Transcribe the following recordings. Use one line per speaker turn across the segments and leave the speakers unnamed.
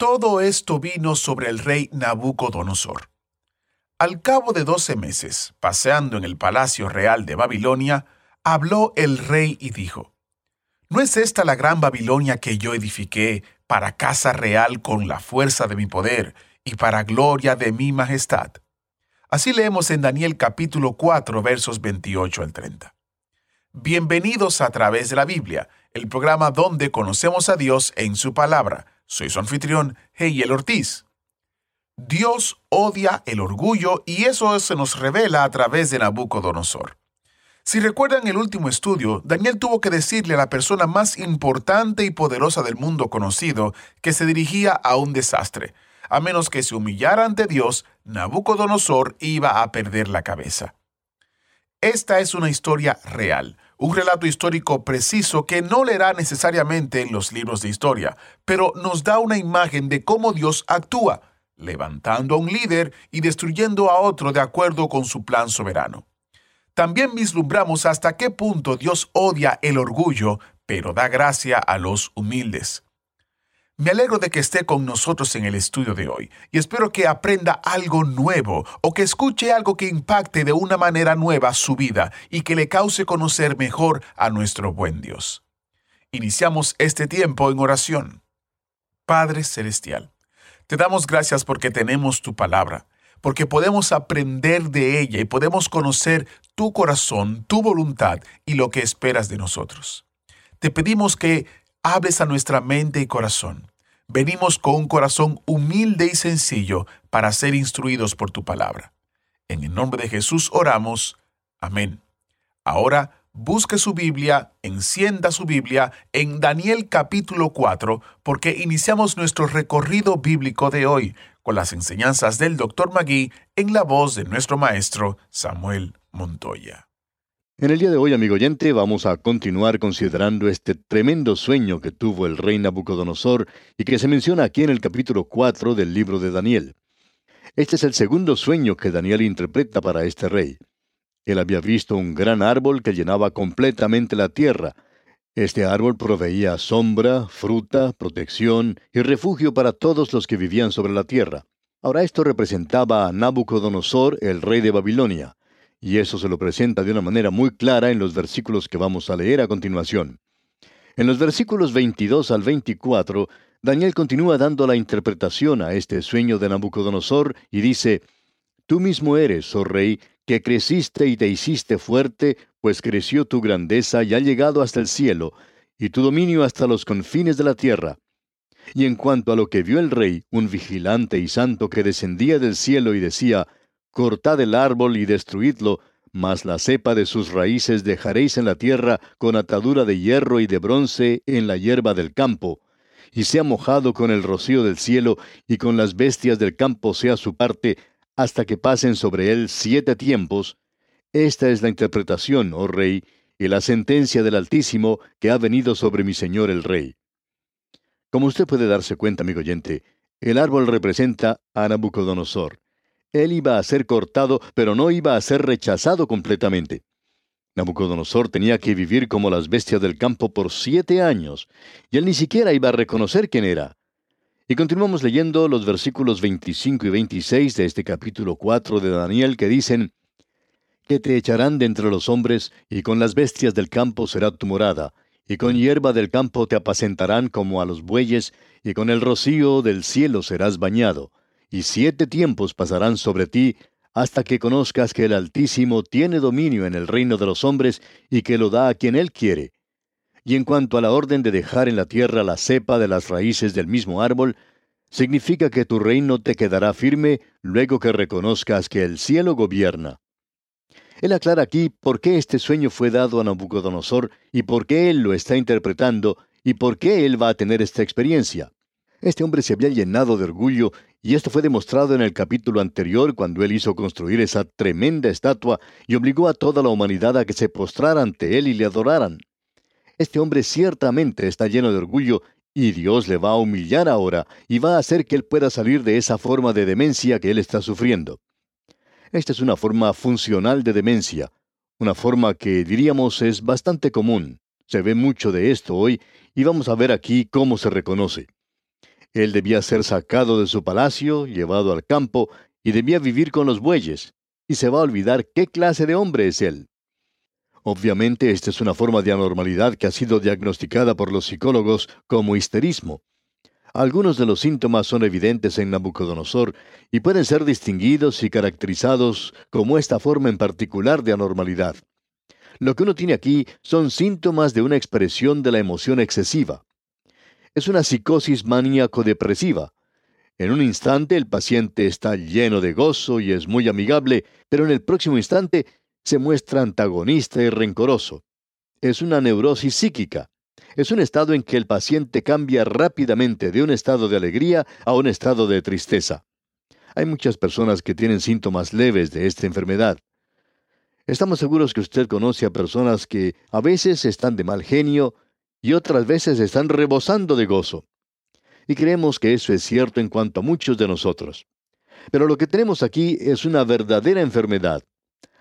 Todo esto vino sobre el rey Nabucodonosor. Al cabo de doce meses, paseando en el palacio real de Babilonia, habló el rey y dijo, ¿No es esta la gran Babilonia que yo edifiqué para casa real con la fuerza de mi poder y para gloria de mi majestad? Así leemos en Daniel capítulo 4 versos 28 al 30. Bienvenidos a través de la Biblia, el programa donde conocemos a Dios en su palabra. Soy su anfitrión, Heyel Ortiz. Dios odia el orgullo y eso se nos revela a través de Nabucodonosor. Si recuerdan el último estudio, Daniel tuvo que decirle a la persona más importante y poderosa del mundo conocido que se dirigía a un desastre. A menos que se humillara ante Dios, Nabucodonosor iba a perder la cabeza. Esta es una historia real, un relato histórico preciso que no leerá necesariamente en los libros de historia, pero nos da una imagen de cómo Dios actúa levantando a un líder y destruyendo a otro de acuerdo con su plan soberano. También vislumbramos hasta qué punto Dios odia el orgullo, pero da gracia a los humildes. Me alegro de que esté con nosotros en el estudio de hoy y espero que aprenda algo nuevo o que escuche algo que impacte de una manera nueva su vida y que le cause conocer mejor a nuestro buen Dios. Iniciamos este tiempo en oración. Padre Celestial, te damos gracias porque tenemos tu palabra, porque podemos aprender de ella y podemos conocer tu corazón, tu voluntad y lo que esperas de nosotros. Te pedimos que hables a nuestra mente y corazón. Venimos con un corazón humilde y sencillo para ser instruidos por tu palabra. En el nombre de Jesús oramos. Amén. Ahora, busque su Biblia, encienda su Biblia en Daniel capítulo 4, porque iniciamos nuestro recorrido bíblico de hoy con las enseñanzas del Dr. Magui en la voz de nuestro maestro Samuel Montoya.
En el día de hoy, amigo oyente, vamos a continuar considerando este tremendo sueño que tuvo el rey Nabucodonosor y que se menciona aquí en el capítulo 4 del libro de Daniel. Este es el segundo sueño que Daniel interpreta para este rey. Él había visto un gran árbol que llenaba completamente la tierra. Este árbol proveía sombra, fruta, protección y refugio para todos los que vivían sobre la tierra. Ahora esto representaba a Nabucodonosor, el rey de Babilonia, y eso se lo presenta de una manera muy clara en los versículos que vamos a leer a continuación. En los versículos 22 al 24, Daniel continúa dando la interpretación a este sueño de Nabucodonosor y dice, Tú mismo eres, oh rey, que creciste y te hiciste fuerte, pues creció tu grandeza y ha llegado hasta el cielo, y tu dominio hasta los confines de la tierra. Y en cuanto a lo que vio el rey, un vigilante y santo que descendía del cielo y decía, Cortad el árbol y destruidlo, mas la cepa de sus raíces dejaréis en la tierra con atadura de hierro y de bronce en la hierba del campo, y sea mojado con el rocío del cielo, y con las bestias del campo sea su parte, hasta que pasen sobre él siete tiempos, esta es la interpretación, oh rey, y la sentencia del Altísimo que ha venido sobre mi señor el rey. Como usted puede darse cuenta, amigo oyente, el árbol representa a Nabucodonosor. Él iba a ser cortado, pero no iba a ser rechazado completamente. Nabucodonosor tenía que vivir como las bestias del campo por siete años, y él ni siquiera iba a reconocer quién era. Y continuamos leyendo los versículos 25 y 26 de este capítulo 4 de Daniel que dicen, que te echarán de entre los hombres, y con las bestias del campo será tu morada, y con hierba del campo te apacentarán como a los bueyes, y con el rocío del cielo serás bañado, y siete tiempos pasarán sobre ti, hasta que conozcas que el Altísimo tiene dominio en el reino de los hombres, y que lo da a quien él quiere, y en cuanto a la orden de dejar en la tierra la cepa de las raíces del mismo árbol, significa que tu reino te quedará firme luego que reconozcas que el cielo gobierna. Él aclara aquí por qué este sueño fue dado a Nabucodonosor y por qué él lo está interpretando, y por qué él va a tener esta experiencia. Este hombre se había llenado de orgullo y esto fue demostrado en el capítulo anterior cuando él hizo construir esa tremenda estatua y obligó a toda la humanidad a que se postrara ante él y le adoraran. Este hombre ciertamente está lleno de orgullo y Dios le va a humillar ahora y va a hacer que él pueda salir de esa forma de demencia que él está sufriendo. Esta es una forma funcional de demencia, una forma que diríamos es bastante común. Se ve mucho de esto hoy y vamos a ver aquí cómo se reconoce. Él debía ser sacado de su palacio, llevado al campo, y debía vivir con los bueyes, y se va a olvidar qué clase de hombre es él. Obviamente esta es una forma de anormalidad que ha sido diagnosticada por los psicólogos como histerismo. Algunos de los síntomas son evidentes en Nabucodonosor y pueden ser distinguidos y caracterizados como esta forma en particular de anormalidad. Lo que uno tiene aquí son síntomas de una expresión de la emoción excesiva es una psicosis maníaco-depresiva. En un instante el paciente está lleno de gozo y es muy amigable, pero en el próximo instante se muestra antagonista y rencoroso. Es una neurosis psíquica. Es un estado en que el paciente cambia rápidamente de un estado de alegría a un estado de tristeza. Hay muchas personas que tienen síntomas leves de esta enfermedad. Estamos seguros que usted conoce a personas que a veces están de mal genio, y otras veces están rebosando de gozo. Y creemos que eso es cierto en cuanto a muchos de nosotros. Pero lo que tenemos aquí es una verdadera enfermedad.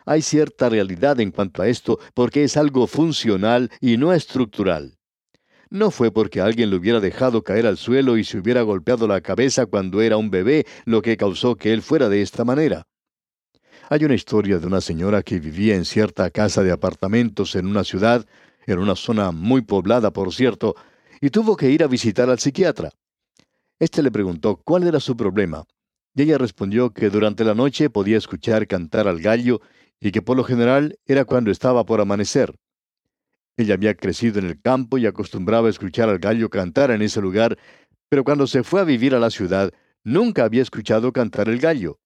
Hay cierta realidad en cuanto a esto porque es algo funcional y no estructural. No fue porque alguien lo hubiera dejado caer al suelo y se hubiera golpeado la cabeza cuando era un bebé lo que causó que él fuera de esta manera. Hay una historia de una señora que vivía en cierta casa de apartamentos en una ciudad en una zona muy poblada, por cierto, y tuvo que ir a visitar al psiquiatra. Este le preguntó cuál era su problema, y ella respondió que durante la noche podía escuchar cantar al gallo y que por lo general era cuando estaba por amanecer. Ella había crecido en el campo y acostumbraba a escuchar al gallo cantar en ese lugar, pero cuando se fue a vivir a la ciudad, nunca había escuchado cantar el gallo.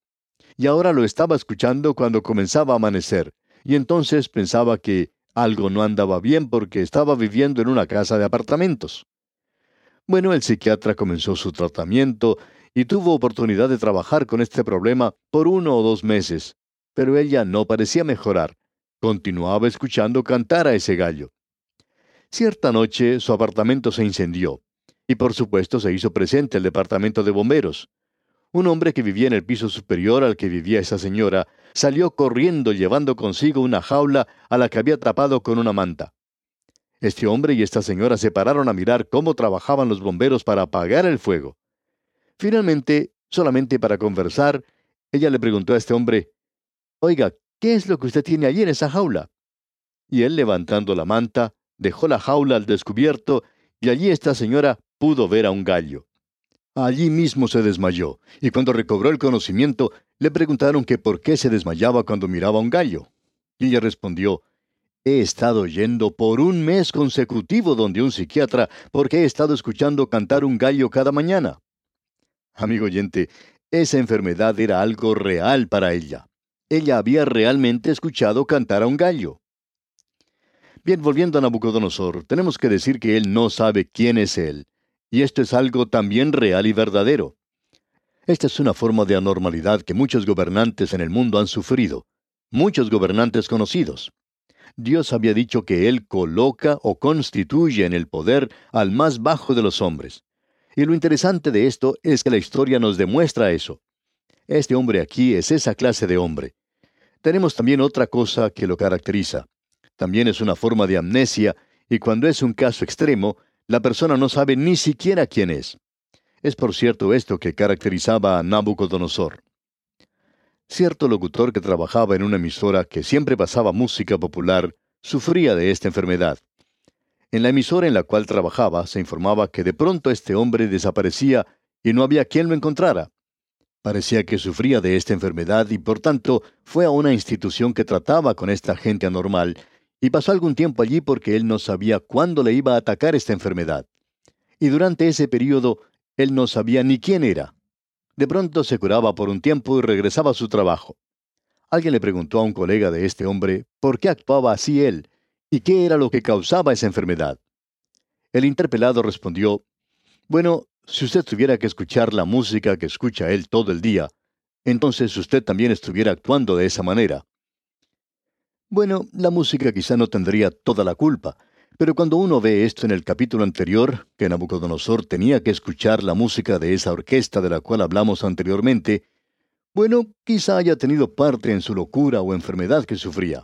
Y ahora lo estaba escuchando cuando comenzaba a amanecer, y entonces pensaba que algo no andaba bien porque estaba viviendo en una casa de apartamentos. Bueno, el psiquiatra comenzó su tratamiento y tuvo oportunidad de trabajar con este problema por uno o dos meses, pero ella no parecía mejorar. Continuaba escuchando cantar a ese gallo. Cierta noche su apartamento se incendió, y por supuesto se hizo presente el departamento de bomberos. Un hombre que vivía en el piso superior al que vivía esa señora salió corriendo llevando consigo una jaula a la que había atrapado con una manta. Este hombre y esta señora se pararon a mirar cómo trabajaban los bomberos para apagar el fuego. Finalmente, solamente para conversar, ella le preguntó a este hombre, Oiga, ¿qué es lo que usted tiene allí en esa jaula? Y él, levantando la manta, dejó la jaula al descubierto y allí esta señora pudo ver a un gallo. Allí mismo se desmayó, y cuando recobró el conocimiento, le preguntaron que por qué se desmayaba cuando miraba a un gallo. Y ella respondió, He estado yendo por un mes consecutivo donde un psiquiatra porque he estado escuchando cantar un gallo cada mañana. Amigo oyente, esa enfermedad era algo real para ella. Ella había realmente escuchado cantar a un gallo. Bien, volviendo a Nabucodonosor, tenemos que decir que él no sabe quién es él, y esto es algo también real y verdadero. Esta es una forma de anormalidad que muchos gobernantes en el mundo han sufrido, muchos gobernantes conocidos. Dios había dicho que Él coloca o constituye en el poder al más bajo de los hombres. Y lo interesante de esto es que la historia nos demuestra eso. Este hombre aquí es esa clase de hombre. Tenemos también otra cosa que lo caracteriza. También es una forma de amnesia, y cuando es un caso extremo, la persona no sabe ni siquiera quién es. Es por cierto esto que caracterizaba a Nabucodonosor. Cierto locutor que trabajaba en una emisora que siempre pasaba música popular sufría de esta enfermedad. En la emisora en la cual trabajaba se informaba que de pronto este hombre desaparecía y no había quien lo encontrara. Parecía que sufría de esta enfermedad y por tanto fue a una institución que trataba con esta gente anormal y pasó algún tiempo allí porque él no sabía cuándo le iba a atacar esta enfermedad. Y durante ese periodo, él no sabía ni quién era. De pronto se curaba por un tiempo y regresaba a su trabajo. Alguien le preguntó a un colega de este hombre por qué actuaba así él y qué era lo que causaba esa enfermedad. El interpelado respondió, Bueno, si usted tuviera que escuchar la música que escucha él todo el día, entonces usted también estuviera actuando de esa manera. Bueno, la música quizá no tendría toda la culpa, pero cuando uno ve esto en el capítulo anterior, que Nabucodonosor tenía que escuchar la música de esa orquesta de la cual hablamos anteriormente, bueno, quizá haya tenido parte en su locura o enfermedad que sufría.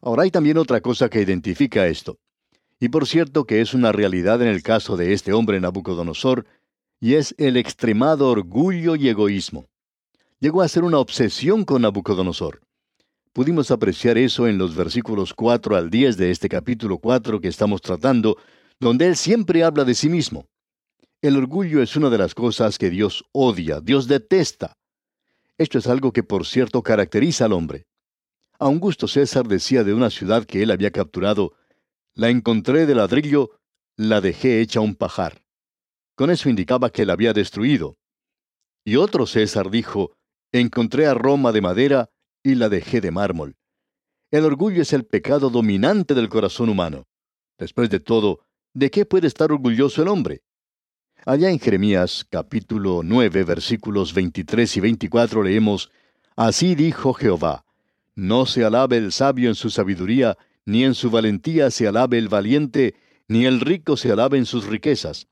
Ahora hay también otra cosa que identifica esto. Y por cierto que es una realidad en el caso de este hombre Nabucodonosor, y es el extremado orgullo y egoísmo. Llegó a ser una obsesión con Nabucodonosor. Pudimos apreciar eso en los versículos 4 al 10 de este capítulo 4 que estamos tratando, donde él siempre habla de sí mismo. El orgullo es una de las cosas que Dios odia, Dios detesta. Esto es algo que por cierto caracteriza al hombre. Augusto César decía de una ciudad que él había capturado, la encontré de ladrillo, la dejé hecha un pajar. Con eso indicaba que la había destruido. Y otro César dijo, encontré a Roma de madera, y la dejé de mármol. El orgullo es el pecado dominante del corazón humano. Después de todo, ¿de qué puede estar orgulloso el hombre? Allá en Jeremías capítulo 9 versículos 23 y 24 leemos, Así dijo Jehová, no se alabe el sabio en su sabiduría, ni en su valentía se alabe el valiente, ni el rico se alabe en sus riquezas.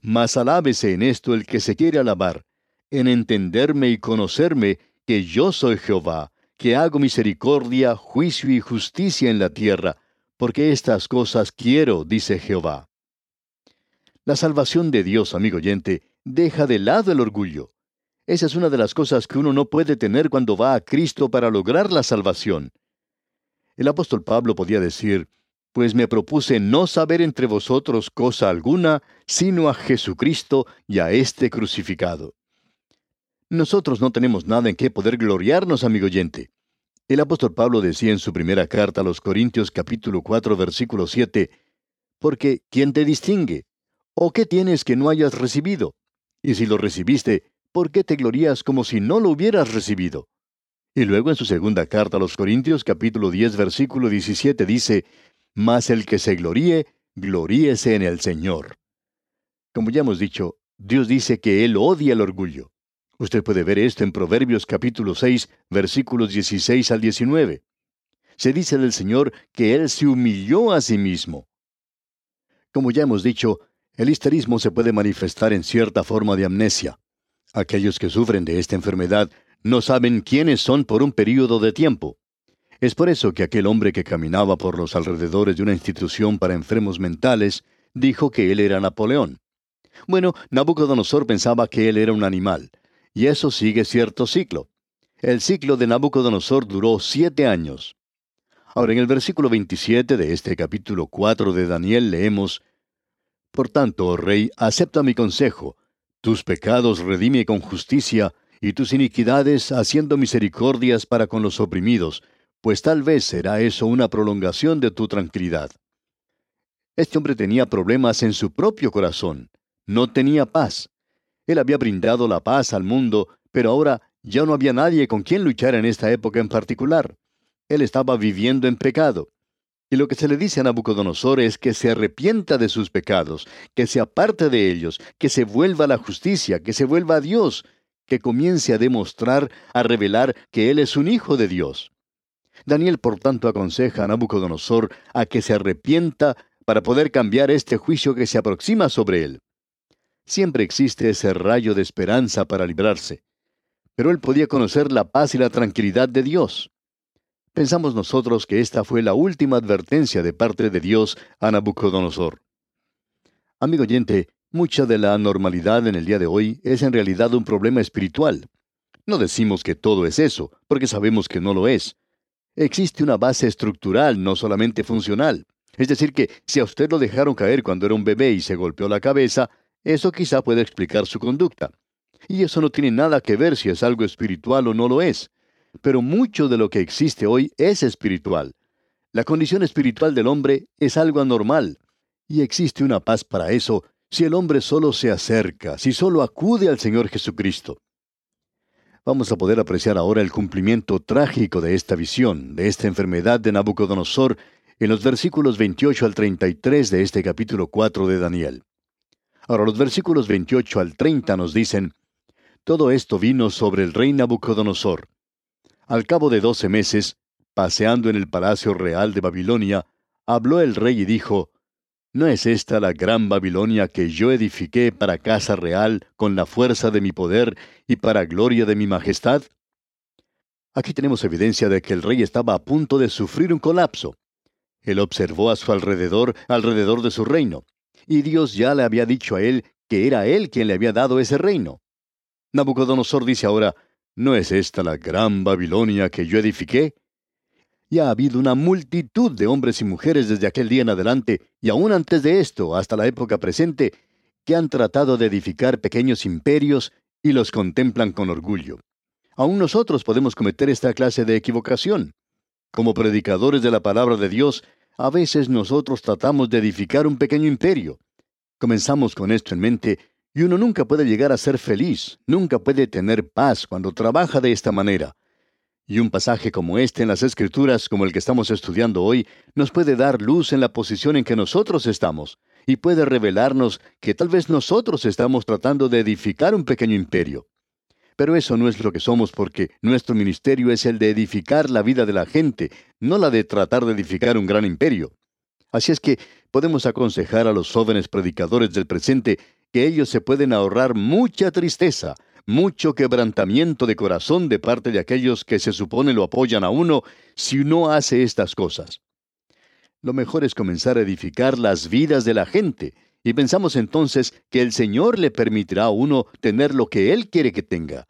Mas alábese en esto el que se quiere alabar, en entenderme y conocerme que yo soy Jehová, que hago misericordia, juicio y justicia en la tierra, porque estas cosas quiero, dice Jehová. La salvación de Dios, amigo oyente, deja de lado el orgullo. Esa es una de las cosas que uno no puede tener cuando va a Cristo para lograr la salvación. El apóstol Pablo podía decir, pues me propuse no saber entre vosotros cosa alguna, sino a Jesucristo y a este crucificado. Nosotros no tenemos nada en qué poder gloriarnos, amigo oyente. El apóstol Pablo decía en su primera carta a los Corintios capítulo 4 versículo 7, Porque ¿quién te distingue? ¿O qué tienes que no hayas recibido? Y si lo recibiste, ¿por qué te glorías como si no lo hubieras recibido? Y luego en su segunda carta a los Corintios capítulo 10 versículo 17 dice, Mas el que se gloríe, gloríese en el Señor. Como ya hemos dicho, Dios dice que Él odia el orgullo. Usted puede ver esto en Proverbios capítulo 6, versículos 16 al 19. Se dice del Señor que Él se humilló a sí mismo. Como ya hemos dicho, el histerismo se puede manifestar en cierta forma de amnesia. Aquellos que sufren de esta enfermedad no saben quiénes son por un período de tiempo. Es por eso que aquel hombre que caminaba por los alrededores de una institución para enfermos mentales dijo que él era Napoleón. Bueno, Nabucodonosor pensaba que él era un animal, y eso sigue cierto ciclo. El ciclo de Nabucodonosor duró siete años. Ahora, en el versículo 27 de este capítulo 4 de Daniel leemos, Por tanto, oh rey, acepta mi consejo, tus pecados redime con justicia, y tus iniquidades haciendo misericordias para con los oprimidos, pues tal vez será eso una prolongación de tu tranquilidad. Este hombre tenía problemas en su propio corazón, no tenía paz. Él había brindado la paz al mundo, pero ahora ya no había nadie con quien luchar en esta época en particular. Él estaba viviendo en pecado. Y lo que se le dice a Nabucodonosor es que se arrepienta de sus pecados, que se aparte de ellos, que se vuelva a la justicia, que se vuelva a Dios, que comience a demostrar, a revelar que Él es un hijo de Dios. Daniel, por tanto, aconseja a Nabucodonosor a que se arrepienta para poder cambiar este juicio que se aproxima sobre él. Siempre existe ese rayo de esperanza para librarse. Pero él podía conocer la paz y la tranquilidad de Dios. Pensamos nosotros que esta fue la última advertencia de parte de Dios a Nabucodonosor. Amigo oyente, mucha de la anormalidad en el día de hoy es en realidad un problema espiritual. No decimos que todo es eso, porque sabemos que no lo es. Existe una base estructural, no solamente funcional. Es decir, que si a usted lo dejaron caer cuando era un bebé y se golpeó la cabeza, eso quizá puede explicar su conducta. Y eso no tiene nada que ver si es algo espiritual o no lo es. Pero mucho de lo que existe hoy es espiritual. La condición espiritual del hombre es algo anormal. Y existe una paz para eso si el hombre solo se acerca, si solo acude al Señor Jesucristo. Vamos a poder apreciar ahora el cumplimiento trágico de esta visión, de esta enfermedad de Nabucodonosor, en los versículos 28 al 33 de este capítulo 4 de Daniel. Ahora los versículos 28 al 30 nos dicen, Todo esto vino sobre el rey Nabucodonosor. Al cabo de doce meses, paseando en el palacio real de Babilonia, habló el rey y dijo, ¿No es esta la gran Babilonia que yo edifiqué para casa real con la fuerza de mi poder y para gloria de mi majestad? Aquí tenemos evidencia de que el rey estaba a punto de sufrir un colapso. Él observó a su alrededor, alrededor de su reino, y Dios ya le había dicho a él que era él quien le había dado ese reino. Nabucodonosor dice ahora, ¿no es esta la gran Babilonia que yo edifiqué? Y ha habido una multitud de hombres y mujeres desde aquel día en adelante, y aún antes de esto, hasta la época presente, que han tratado de edificar pequeños imperios y los contemplan con orgullo. Aún nosotros podemos cometer esta clase de equivocación. Como predicadores de la palabra de Dios, a veces nosotros tratamos de edificar un pequeño imperio. Comenzamos con esto en mente y uno nunca puede llegar a ser feliz, nunca puede tener paz cuando trabaja de esta manera. Y un pasaje como este en las Escrituras, como el que estamos estudiando hoy, nos puede dar luz en la posición en que nosotros estamos, y puede revelarnos que tal vez nosotros estamos tratando de edificar un pequeño imperio. Pero eso no es lo que somos porque nuestro ministerio es el de edificar la vida de la gente, no la de tratar de edificar un gran imperio. Así es que podemos aconsejar a los jóvenes predicadores del presente que ellos se pueden ahorrar mucha tristeza, mucho quebrantamiento de corazón de parte de aquellos que se supone lo apoyan a uno si no hace estas cosas. Lo mejor es comenzar a edificar las vidas de la gente, y pensamos entonces que el Señor le permitirá a uno tener lo que Él quiere que tenga.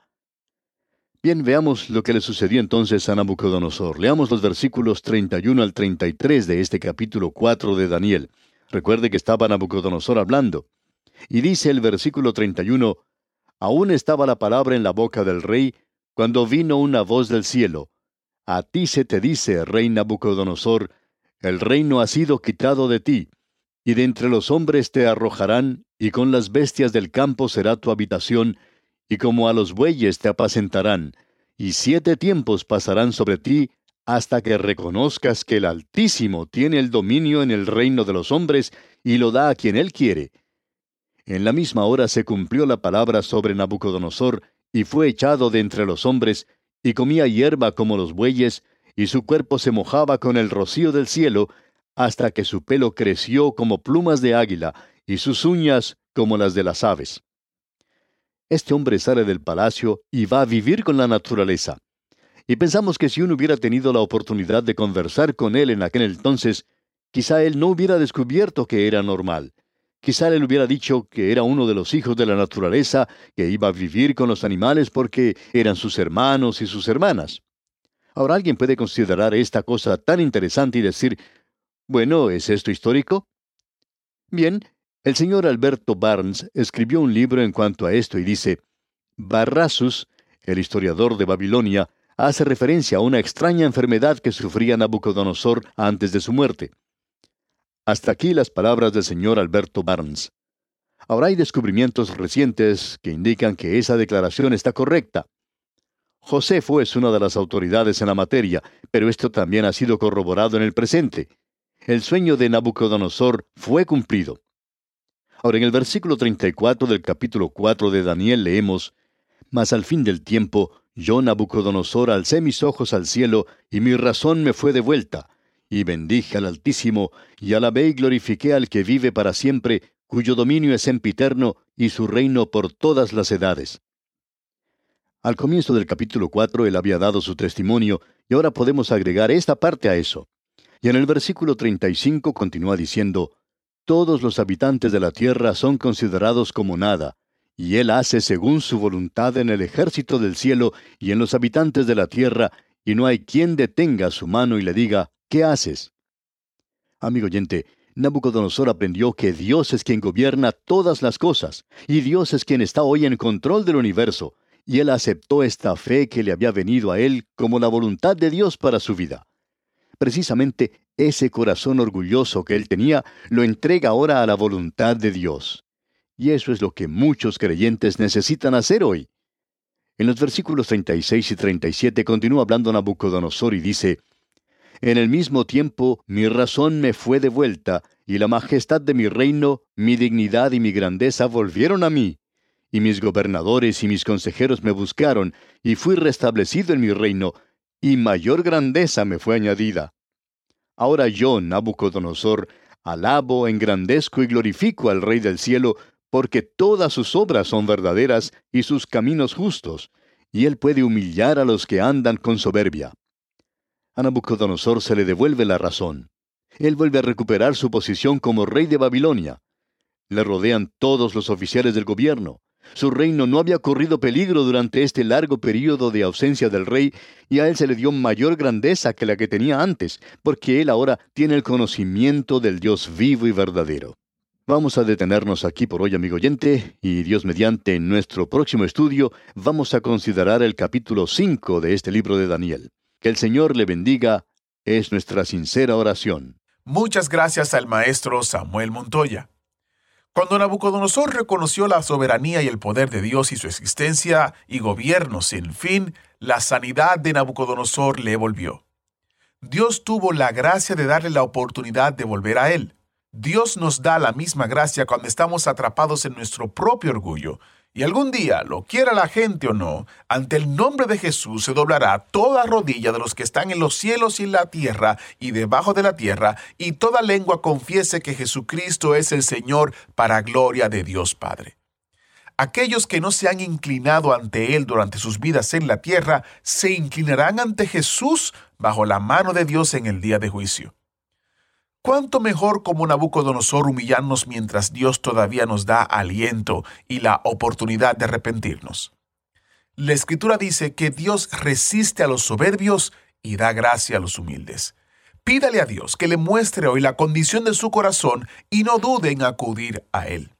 Bien, veamos lo que le sucedió entonces a Nabucodonosor. Leamos los versículos 31 al 33 de este capítulo 4 de Daniel. Recuerde que estaba Nabucodonosor hablando. Y dice el versículo 31, Aún estaba la palabra en la boca del rey, cuando vino una voz del cielo. A ti se te dice, rey Nabucodonosor, el reino ha sido quitado de ti, y de entre los hombres te arrojarán, y con las bestias del campo será tu habitación, y como a los bueyes te apacentarán, y siete tiempos pasarán sobre ti, hasta que reconozcas que el Altísimo tiene el dominio en el reino de los hombres, y lo da a quien él quiere. En la misma hora se cumplió la palabra sobre Nabucodonosor, y fue echado de entre los hombres, y comía hierba como los bueyes, y su cuerpo se mojaba con el rocío del cielo, hasta que su pelo creció como plumas de águila, y sus uñas como las de las aves. Este hombre sale del palacio y va a vivir con la naturaleza. Y pensamos que si uno hubiera tenido la oportunidad de conversar con él en aquel entonces, quizá él no hubiera descubierto que era normal. Quizá él hubiera dicho que era uno de los hijos de la naturaleza, que iba a vivir con los animales porque eran sus hermanos y sus hermanas. Ahora alguien puede considerar esta cosa tan interesante y decir, bueno, ¿es esto histórico? Bien, el señor Alberto Barnes escribió un libro en cuanto a esto y dice, Barrasus, el historiador de Babilonia, hace referencia a una extraña enfermedad que sufría Nabucodonosor antes de su muerte. Hasta aquí las palabras del señor Alberto Barnes. Ahora hay descubrimientos recientes que indican que esa declaración está correcta. Josefo es una de las autoridades en la materia, pero esto también ha sido corroborado en el presente el sueño de Nabucodonosor fue cumplido. Ahora en el versículo 34 del capítulo 4 de Daniel leemos, Mas al fin del tiempo, yo Nabucodonosor alcé mis ojos al cielo, y mi razón me fue de vuelta, y bendije al Altísimo, y alabé y glorifiqué al que vive para siempre, cuyo dominio es sempiterno, y su reino por todas las edades. Al comienzo del capítulo 4 él había dado su testimonio, y ahora podemos agregar esta parte a eso. Y en el versículo 35 continúa diciendo, Todos los habitantes de la tierra son considerados como nada, y Él hace según su voluntad en el ejército del cielo y en los habitantes de la tierra, y no hay quien detenga su mano y le diga, ¿qué haces? Amigo oyente, Nabucodonosor aprendió que Dios es quien gobierna todas las cosas, y Dios es quien está hoy en control del universo, y él aceptó esta fe que le había venido a él como la voluntad de Dios para su vida. Precisamente ese corazón orgulloso que él tenía lo entrega ahora a la voluntad de Dios. Y eso es lo que muchos creyentes necesitan hacer hoy. En los versículos 36 y 37 continúa hablando Nabucodonosor y dice, En el mismo tiempo mi razón me fue devuelta, y la majestad de mi reino, mi dignidad y mi grandeza volvieron a mí. Y mis gobernadores y mis consejeros me buscaron, y fui restablecido en mi reino, y mayor grandeza me fue añadida. Ahora yo, Nabucodonosor, alabo, engrandezco y glorifico al Rey del cielo, porque todas sus obras son verdaderas y sus caminos justos, y él puede humillar a los que andan con soberbia. A Nabucodonosor se le devuelve la razón. Él vuelve a recuperar su posición como rey de Babilonia. Le rodean todos los oficiales del gobierno. Su reino no había corrido peligro durante este largo período de ausencia del rey, y a él se le dio mayor grandeza que la que tenía antes, porque él ahora tiene el conocimiento del Dios vivo y verdadero. Vamos a detenernos aquí por hoy, amigo oyente, y Dios mediante en nuestro próximo estudio vamos a considerar el capítulo 5 de este libro de Daniel. Que el Señor le bendiga es nuestra sincera oración.
Muchas gracias al maestro Samuel Montoya. Cuando Nabucodonosor reconoció la soberanía y el poder de Dios y su existencia y gobierno sin fin, la sanidad de Nabucodonosor le volvió. Dios tuvo la gracia de darle la oportunidad de volver a él. Dios nos da la misma gracia cuando estamos atrapados en nuestro propio orgullo y algún día, lo quiera la gente o no, ante el nombre de Jesús se doblará toda rodilla de los que están en los cielos y en la tierra y debajo de la tierra, y toda lengua confiese que Jesucristo es el Señor para gloria de Dios Padre. Aquellos que no se han inclinado ante Él durante sus vidas en la tierra, se inclinarán ante Jesús bajo la mano de Dios en el día de juicio. ¿Cuánto mejor como Nabucodonosor humillarnos mientras Dios todavía nos da aliento y la oportunidad de arrepentirnos? La Escritura dice que Dios resiste a los soberbios y da gracia a los humildes. Pídale a Dios que le muestre hoy la condición de su corazón y no dude en acudir a Él.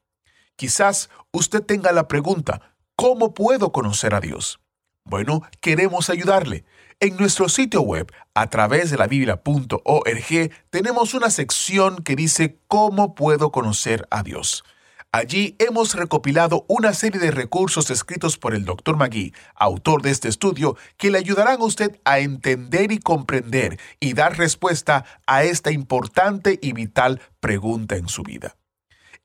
Quizás usted tenga la pregunta, ¿cómo puedo conocer a Dios? Bueno, queremos ayudarle. En nuestro sitio web, a través de la biblia.org, tenemos una sección que dice ¿Cómo puedo conocer a Dios? Allí hemos recopilado una serie de recursos escritos por el Dr. Magui, autor de este estudio, que le ayudarán a usted a entender y comprender y dar respuesta a esta importante y vital pregunta en su vida.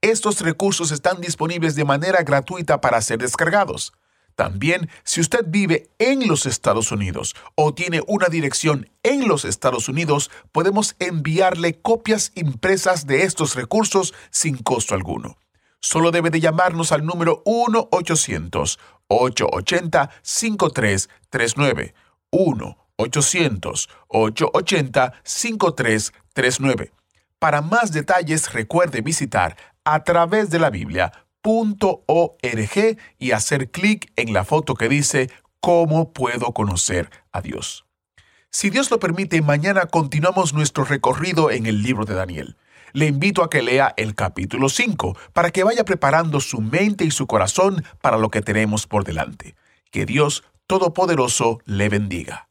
Estos recursos están disponibles de manera gratuita para ser descargados. También, si usted vive en los Estados Unidos o tiene una dirección en los Estados Unidos, podemos enviarle copias impresas de estos recursos sin costo alguno. Solo debe de llamarnos al número 1-800-880-5339. 1-800-880-5339. Para más detalles recuerde visitar a través de la Biblia .org y hacer clic en la foto que dice ¿Cómo puedo conocer a Dios? Si Dios lo permite, mañana continuamos nuestro recorrido en el libro de Daniel. Le invito a que lea el capítulo 5 para que vaya preparando su mente y su corazón para lo que tenemos por delante. Que Dios Todopoderoso le bendiga.